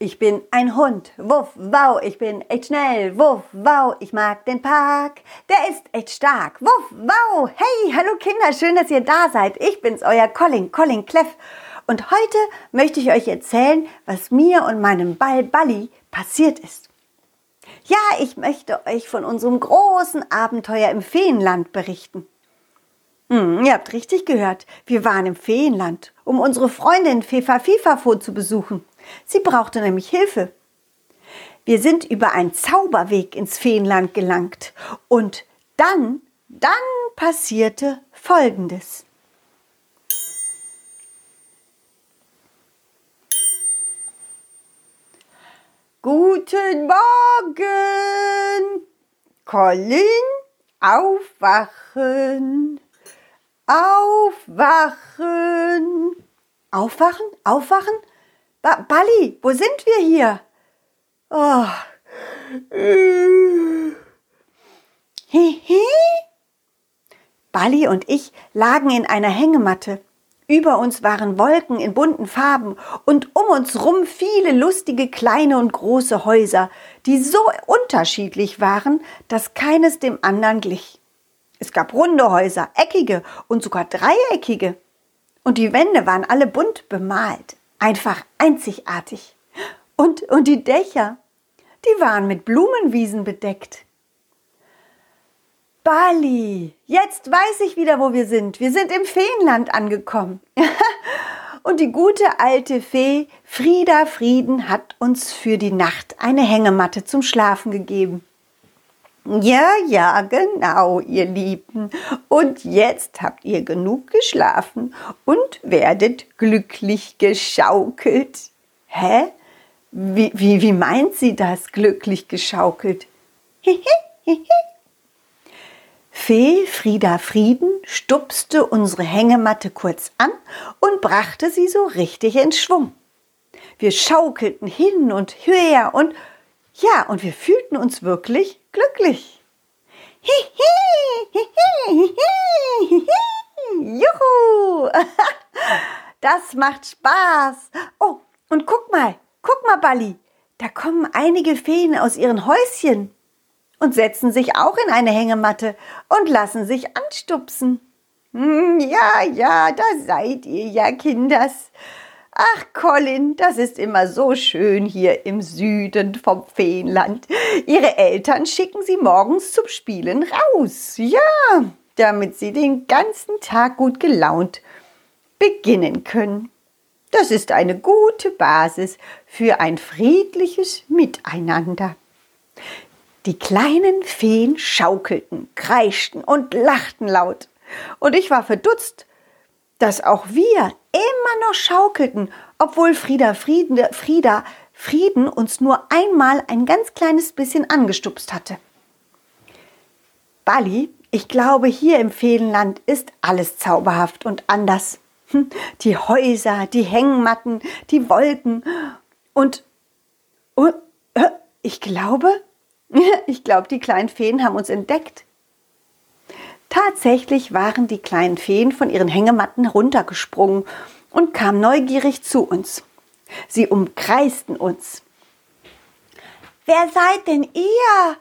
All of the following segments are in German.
Ich bin ein Hund, wuff, wow, ich bin echt schnell, wuff, wow, ich mag den Park, der ist echt stark, wuff, wow, hey, hallo Kinder, schön, dass ihr da seid. Ich bin's, euer Colin, Colin Cleff. Und heute möchte ich euch erzählen, was mir und meinem Ball Balli passiert ist. Ja, ich möchte euch von unserem großen Abenteuer im Feenland berichten. Hm, ihr habt richtig gehört, wir waren im Feenland, um unsere Freundin Fefa Fifafo zu besuchen. Sie brauchte nämlich Hilfe. Wir sind über einen Zauberweg ins Feenland gelangt und dann, dann passierte Folgendes. Guten Morgen! Colin, aufwachen! Aufwachen! Aufwachen? Aufwachen? Ba Bali, wo sind wir hier? Oh. Hihi. Bali und ich lagen in einer Hängematte. Über uns waren Wolken in bunten Farben und um uns rum viele lustige kleine und große Häuser, die so unterschiedlich waren, dass keines dem anderen glich. Es gab runde Häuser, eckige und sogar dreieckige. Und die Wände waren alle bunt bemalt. Einfach einzigartig. Und, und die Dächer, die waren mit Blumenwiesen bedeckt. Bali, jetzt weiß ich wieder, wo wir sind. Wir sind im Feenland angekommen. und die gute alte Fee Frieda Frieden hat uns für die Nacht eine Hängematte zum Schlafen gegeben. Ja, ja, genau, ihr Lieben. Und jetzt habt ihr genug geschlafen und werdet glücklich geschaukelt. Hä? Wie, wie, wie meint sie das, glücklich geschaukelt? Fee Frieda Frieden stupste unsere Hängematte kurz an und brachte sie so richtig in Schwung. Wir schaukelten hin und her und ja, und wir fühlten uns wirklich glücklich. Juhu! Das macht Spaß. Oh, und guck mal, guck mal, Balli. Da kommen einige Feen aus ihren Häuschen und setzen sich auch in eine Hängematte und lassen sich anstupsen. Hm, ja, ja, da seid ihr ja, Kinders. Ach, Colin, das ist immer so schön hier im Süden vom Feenland. Ihre Eltern schicken sie morgens zum Spielen raus. Ja, damit sie den ganzen Tag gut gelaunt beginnen können. Das ist eine gute Basis für ein friedliches Miteinander. Die kleinen Feen schaukelten, kreischten und lachten laut. Und ich war verdutzt, dass auch wir immer noch schaukelten, obwohl Frieda Frieden, Frieda Frieden uns nur einmal ein ganz kleines bisschen angestupst hatte. Bali, ich glaube, hier im Feenland ist alles zauberhaft und anders. Hm, die Häuser, die Hängmatten, die Wolken und, und äh, ich glaube, ich glaube, die kleinen Feen haben uns entdeckt. Tatsächlich waren die kleinen Feen von ihren Hängematten runtergesprungen und kamen neugierig zu uns. Sie umkreisten uns. Wer seid denn ihr?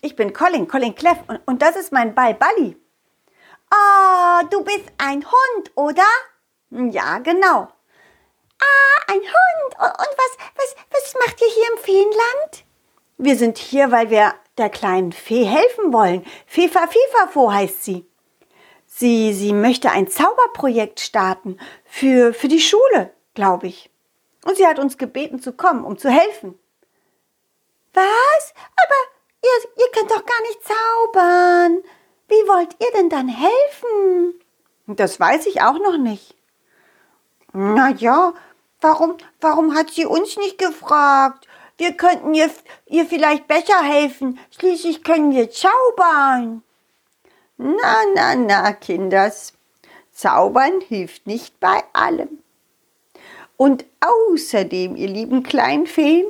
Ich bin Colin, Colin Cleff und, und das ist mein Ball Balli. Oh, du bist ein Hund, oder? Ja, genau. Ah, ein Hund. Und, und was, was, was macht ihr hier im Feenland? Wir sind hier, weil wir der kleinen Fee helfen wollen. Fefa Fifafo heißt sie. Sie, sie möchte ein Zauberprojekt starten für, für die Schule, glaube ich. Und sie hat uns gebeten zu kommen, um zu helfen. Was? Aber ihr, ihr könnt doch gar nicht zaubern. Wie wollt ihr denn dann helfen? Das weiß ich auch noch nicht. Na ja, warum, warum hat sie uns nicht gefragt? Wir könnten ihr, ihr vielleicht besser helfen. Schließlich können wir zaubern. Na, na, na, Kinders. Zaubern hilft nicht bei allem. Und außerdem, ihr lieben Kleinfeen,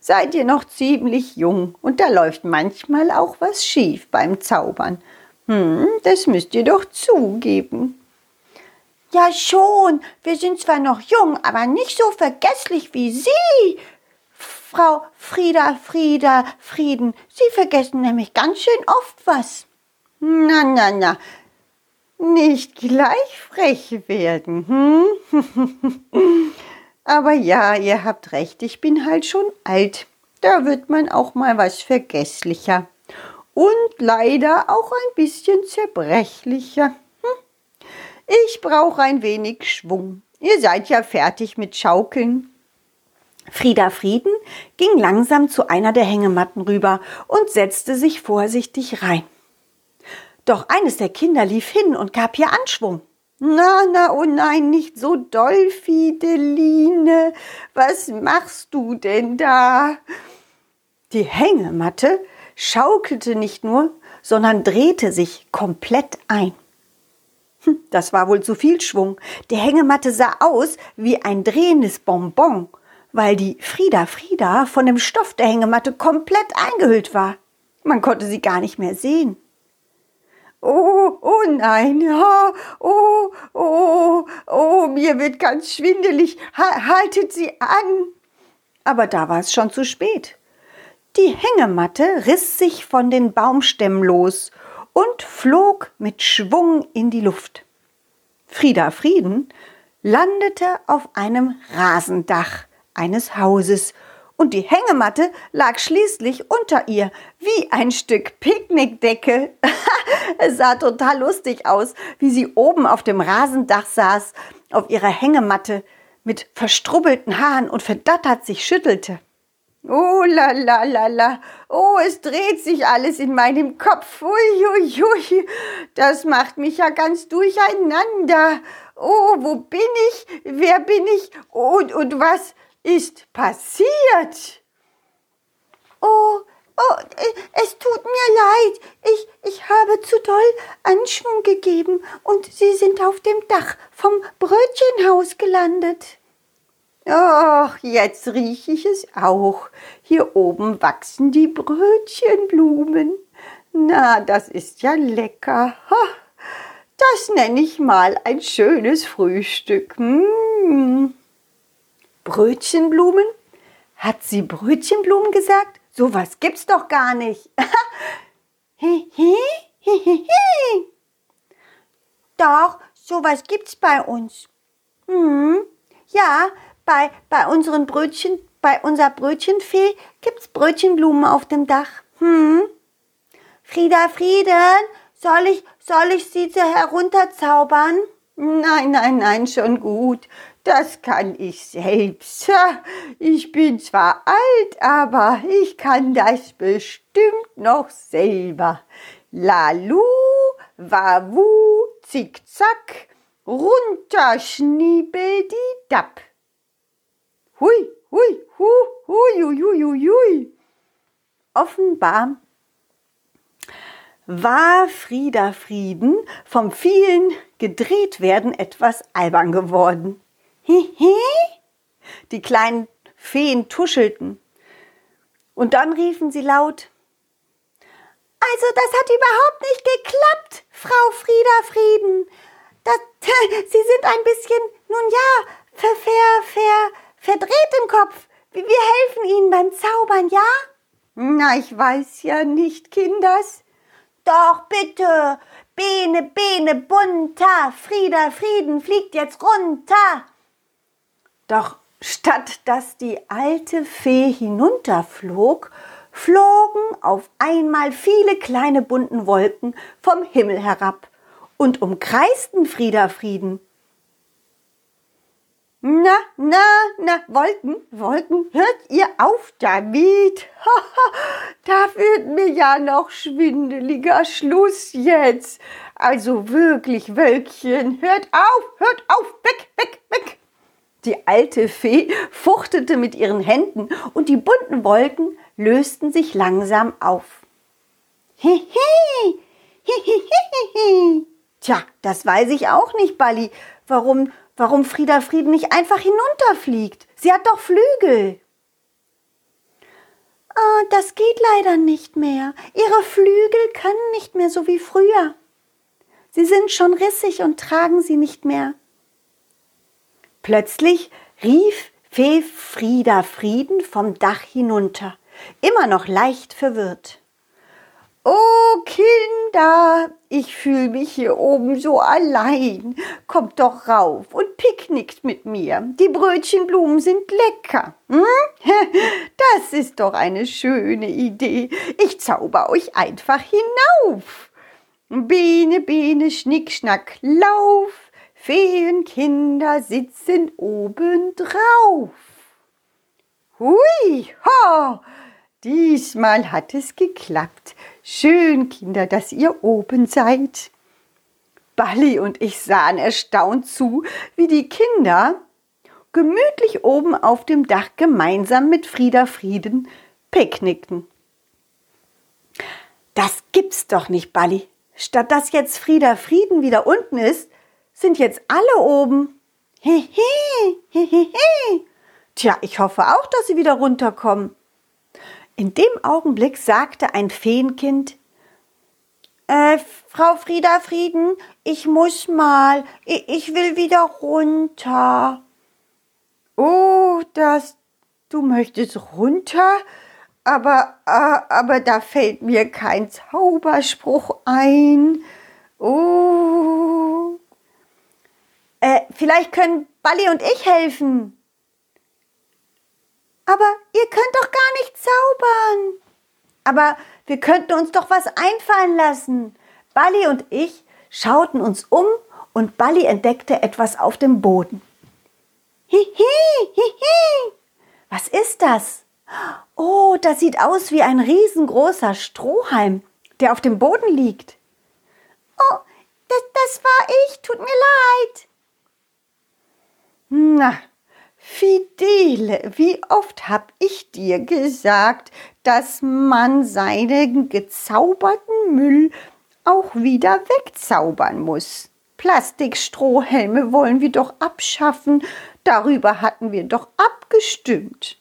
seid ihr noch ziemlich jung und da läuft manchmal auch was schief beim Zaubern. Hm, das müsst ihr doch zugeben. Ja schon, wir sind zwar noch jung, aber nicht so vergesslich wie Sie, Frau Frieda, Frieda, Frieden, Sie vergessen nämlich ganz schön oft was. Na, na, na, nicht gleich frech werden, hm? Aber ja, ihr habt recht, ich bin halt schon alt. Da wird man auch mal was vergesslicher. Und leider auch ein bisschen zerbrechlicher. Hm? Ich brauche ein wenig Schwung. Ihr seid ja fertig mit Schaukeln. Frieda Frieden ging langsam zu einer der Hängematten rüber und setzte sich vorsichtig rein. Doch eines der Kinder lief hin und gab ihr Anschwung. Na, na, oh nein, nicht so doll, Fideline. Was machst du denn da? Die Hängematte schaukelte nicht nur, sondern drehte sich komplett ein. Hm, das war wohl zu viel Schwung. Die Hängematte sah aus wie ein drehendes Bonbon, weil die Frieda Frieda von dem Stoff der Hängematte komplett eingehüllt war. Man konnte sie gar nicht mehr sehen. Oh, oh nein, oh, oh, oh, mir wird ganz schwindelig. Haltet sie an. Aber da war es schon zu spät. Die Hängematte riss sich von den Baumstämmen los und flog mit Schwung in die Luft. Frieda Frieden landete auf einem Rasendach eines Hauses und die Hängematte lag schließlich unter ihr wie ein Stück Picknickdecke. es sah total lustig aus, wie sie oben auf dem Rasendach saß, auf ihrer Hängematte mit verstrubbelten Haaren und verdattert sich schüttelte. Oh la la la la, oh, es dreht sich alles in meinem Kopf. Ui, ui, ui, das macht mich ja ganz durcheinander. Oh, wo bin ich? Wer bin ich? Und, und was? Ist passiert? Oh, oh, es tut mir leid. Ich, ich habe zu doll Anschwung gegeben und Sie sind auf dem Dach vom Brötchenhaus gelandet. Ach, jetzt rieche ich es auch. Hier oben wachsen die Brötchenblumen. Na, das ist ja lecker. Das nenne ich mal ein schönes Frühstück. Mmh. Brötchenblumen? Hat sie Brötchenblumen gesagt? So was gibt's doch gar nicht. doch, sowas gibt's bei uns. Hm, ja, bei, bei unseren Brötchen, bei unserer Brötchenfee gibt's Brötchenblumen auf dem Dach. Hm. Frieda, Frieden, soll ich, soll ich sie herunterzaubern? Nein, nein, nein, schon gut. Das kann ich selbst. Ich bin zwar alt, aber ich kann das bestimmt noch selber. Lalu, wawu, zickzack, runter schniebeldidapp. Hui, hui, hu, hui, hui, hui, hui, hui. Offenbar war Frieda Frieden vom vielen Gedrehtwerden etwas albern geworden. Hihi? Die kleinen Feen tuschelten. Und dann riefen sie laut, also das hat überhaupt nicht geklappt, Frau Frieda Frieden. Das, Sie sind ein bisschen, nun ja, ver, ver, ver, verdreht im Kopf. Wir helfen Ihnen beim Zaubern, ja? Na, ich weiß ja nicht, Kinders. Doch, bitte. Bene, Bene, bunter. Frieda, Frieden fliegt jetzt runter. Doch statt dass die alte Fee hinunterflog, flogen auf einmal viele kleine bunten Wolken vom Himmel herab und umkreisten Frieda Frieden. Na, na, na, Wolken, Wolken, hört ihr auf damit? da wird mir ja noch schwindeliger Schluss jetzt. Also wirklich, Wölkchen, hört auf, hört auf, weg, weg, weg. Die alte Fee fuchtete mit ihren Händen und die bunten Wolken lösten sich langsam auf. Hihi, hihihihi. Tja, das weiß ich auch nicht, Balli. Warum, warum Frieda Frieden nicht einfach hinunterfliegt? Sie hat doch Flügel. Ah, das geht leider nicht mehr. Ihre Flügel können nicht mehr so wie früher. Sie sind schon rissig und tragen sie nicht mehr. Plötzlich rief Fee Frieda Frieden vom Dach hinunter, immer noch leicht verwirrt. Oh Kinder, ich fühle mich hier oben so allein. Kommt doch rauf und picknickt mit mir. Die Brötchenblumen sind lecker. Hm? Das ist doch eine schöne Idee. Ich zauber euch einfach hinauf. Biene, Biene, Schnick, Schnack, Lauf. Feenkinder sitzen oben drauf. Hui, ho! Diesmal hat es geklappt. Schön, Kinder, dass ihr oben seid. Balli und ich sahen erstaunt zu, wie die Kinder gemütlich oben auf dem Dach gemeinsam mit Frieda Frieden picknickten. Das gibt's doch nicht, Balli. Statt dass jetzt Frieda Frieden wieder unten ist, sind jetzt alle oben. Hehe, hehehe. Tja, ich hoffe auch, dass sie wieder runterkommen. In dem Augenblick sagte ein Feenkind, äh, Frau Frieda Frieden, ich muss mal, ich, ich will wieder runter. Oh, das, du möchtest runter? Aber, äh, aber da fällt mir kein Zauberspruch ein. Oh. Äh, vielleicht können Balli und ich helfen. Aber ihr könnt doch gar nicht zaubern. Aber wir könnten uns doch was einfallen lassen. Balli und ich schauten uns um und Balli entdeckte etwas auf dem Boden. Hihi, hihi. Was ist das? Oh, das sieht aus wie ein riesengroßer Strohhalm, der auf dem Boden liegt. Oh, das, das war ich, tut mir leid. Na, Fidele, wie oft hab ich dir gesagt, dass man seinen gezauberten Müll auch wieder wegzaubern muss. Plastikstrohhelme wollen wir doch abschaffen, darüber hatten wir doch abgestimmt.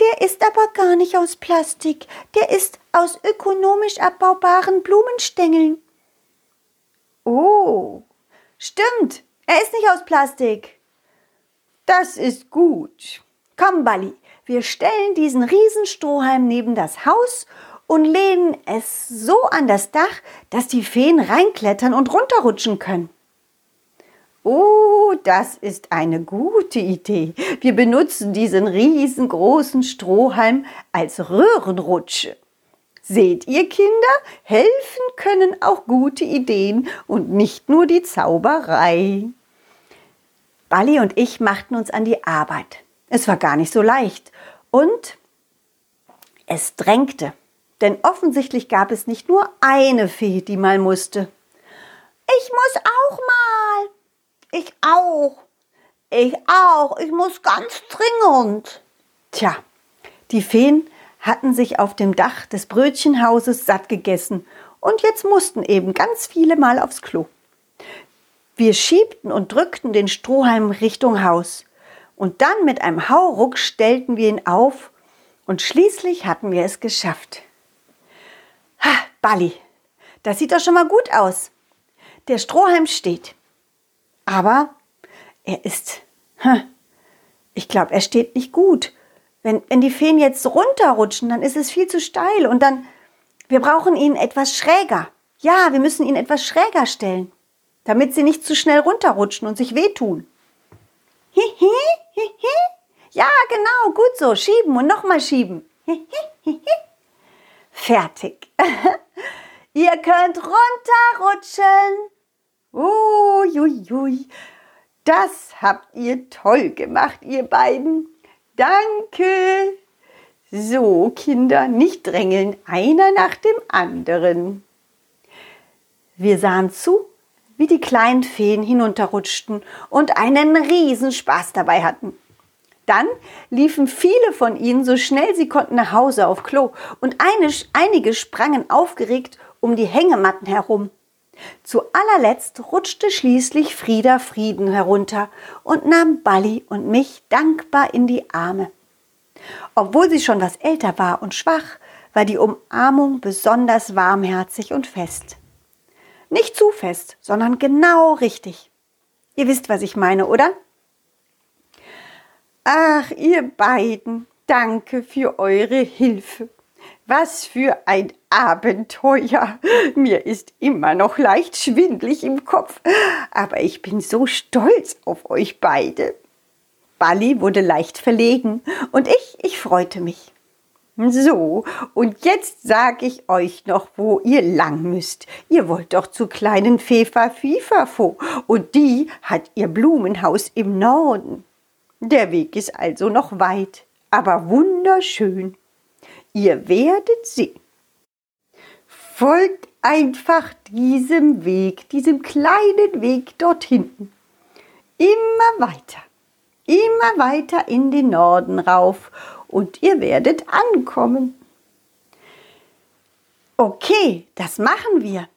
Der ist aber gar nicht aus Plastik, der ist aus ökonomisch abbaubaren Blumenstängeln. Oh, stimmt, er ist nicht aus Plastik. Das ist gut. Komm, Balli, wir stellen diesen Riesenstrohhalm neben das Haus und lehnen es so an das Dach, dass die Feen reinklettern und runterrutschen können. Oh, das ist eine gute Idee. Wir benutzen diesen riesengroßen Strohhalm als Röhrenrutsche. Seht ihr, Kinder, helfen können auch gute Ideen und nicht nur die Zauberei. Balli und ich machten uns an die Arbeit. Es war gar nicht so leicht und es drängte, denn offensichtlich gab es nicht nur eine Fee, die mal musste. Ich muss auch mal. Ich auch. Ich auch. Ich muss ganz dringend. Tja, die Feen hatten sich auf dem Dach des Brötchenhauses satt gegessen und jetzt mussten eben ganz viele mal aufs Klo. Wir schiebten und drückten den Strohhalm Richtung Haus. Und dann mit einem Hauruck stellten wir ihn auf und schließlich hatten wir es geschafft. Ha, Balli, das sieht doch schon mal gut aus. Der Strohhalm steht. Aber er ist, hm, ich glaube, er steht nicht gut. Wenn, wenn die Feen jetzt runterrutschen, dann ist es viel zu steil und dann, wir brauchen ihn etwas schräger. Ja, wir müssen ihn etwas schräger stellen damit sie nicht zu schnell runterrutschen und sich wehtun. Hihi, hihi. Ja, genau, gut so. Schieben und nochmal schieben. Fertig. Ihr könnt runterrutschen. Uiuiui. Das habt ihr toll gemacht, ihr beiden. Danke. So, Kinder, nicht drängeln, einer nach dem anderen. Wir sahen zu, wie die kleinen Feen hinunterrutschten und einen Riesenspaß dabei hatten. Dann liefen viele von ihnen so schnell sie konnten nach Hause auf Klo und eine, einige sprangen aufgeregt um die Hängematten herum. Zu allerletzt rutschte schließlich Frieda Frieden herunter und nahm Balli und mich dankbar in die Arme. Obwohl sie schon was älter war und schwach, war die Umarmung besonders warmherzig und fest. Nicht zu fest, sondern genau richtig. Ihr wisst, was ich meine, oder? Ach, ihr beiden, danke für eure Hilfe. Was für ein Abenteuer. Mir ist immer noch leicht schwindlig im Kopf, aber ich bin so stolz auf euch beide. Bali wurde leicht verlegen und ich, ich freute mich. So, und jetzt sag ich euch noch, wo ihr lang müsst. Ihr wollt doch zu kleinen Fefa Fifafo und die hat ihr Blumenhaus im Norden. Der Weg ist also noch weit, aber wunderschön. Ihr werdet sehen. Folgt einfach diesem Weg, diesem kleinen Weg dort hinten. Immer weiter, immer weiter in den Norden rauf und ihr werdet ankommen. Okay, das machen wir.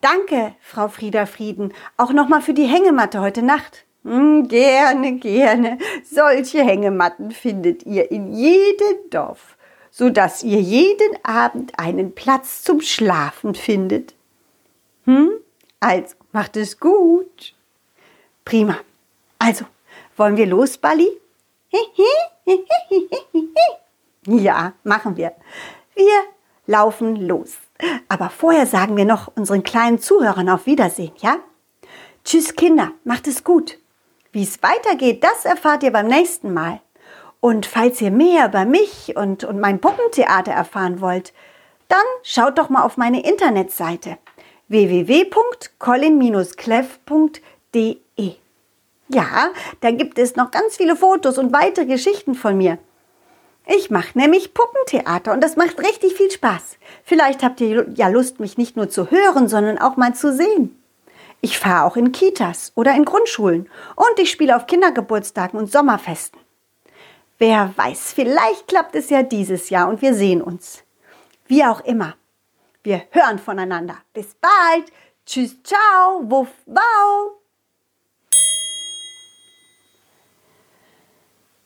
Danke, Frau Frieda Frieden, auch nochmal für die Hängematte heute Nacht. Hm, gerne, gerne. Solche Hängematten findet ihr in jedem Dorf so dass ihr jeden Abend einen Platz zum Schlafen findet. Hm? Also, macht es gut. Prima. Also, wollen wir los, Bali? Ja, machen wir. Wir laufen los. Aber vorher sagen wir noch unseren kleinen Zuhörern auf Wiedersehen, ja? Tschüss, Kinder, macht es gut. Wie es weitergeht, das erfahrt ihr beim nächsten Mal. Und falls ihr mehr über mich und, und mein Puppentheater erfahren wollt, dann schaut doch mal auf meine Internetseite www.colin-cleff.de. Ja, da gibt es noch ganz viele Fotos und weitere Geschichten von mir. Ich mache nämlich Puppentheater und das macht richtig viel Spaß. Vielleicht habt ihr ja Lust, mich nicht nur zu hören, sondern auch mal zu sehen. Ich fahre auch in Kitas oder in Grundschulen und ich spiele auf Kindergeburtstagen und Sommerfesten. Wer weiß, vielleicht klappt es ja dieses Jahr und wir sehen uns. Wie auch immer. Wir hören voneinander. Bis bald. Tschüss, ciao, wuff, wow.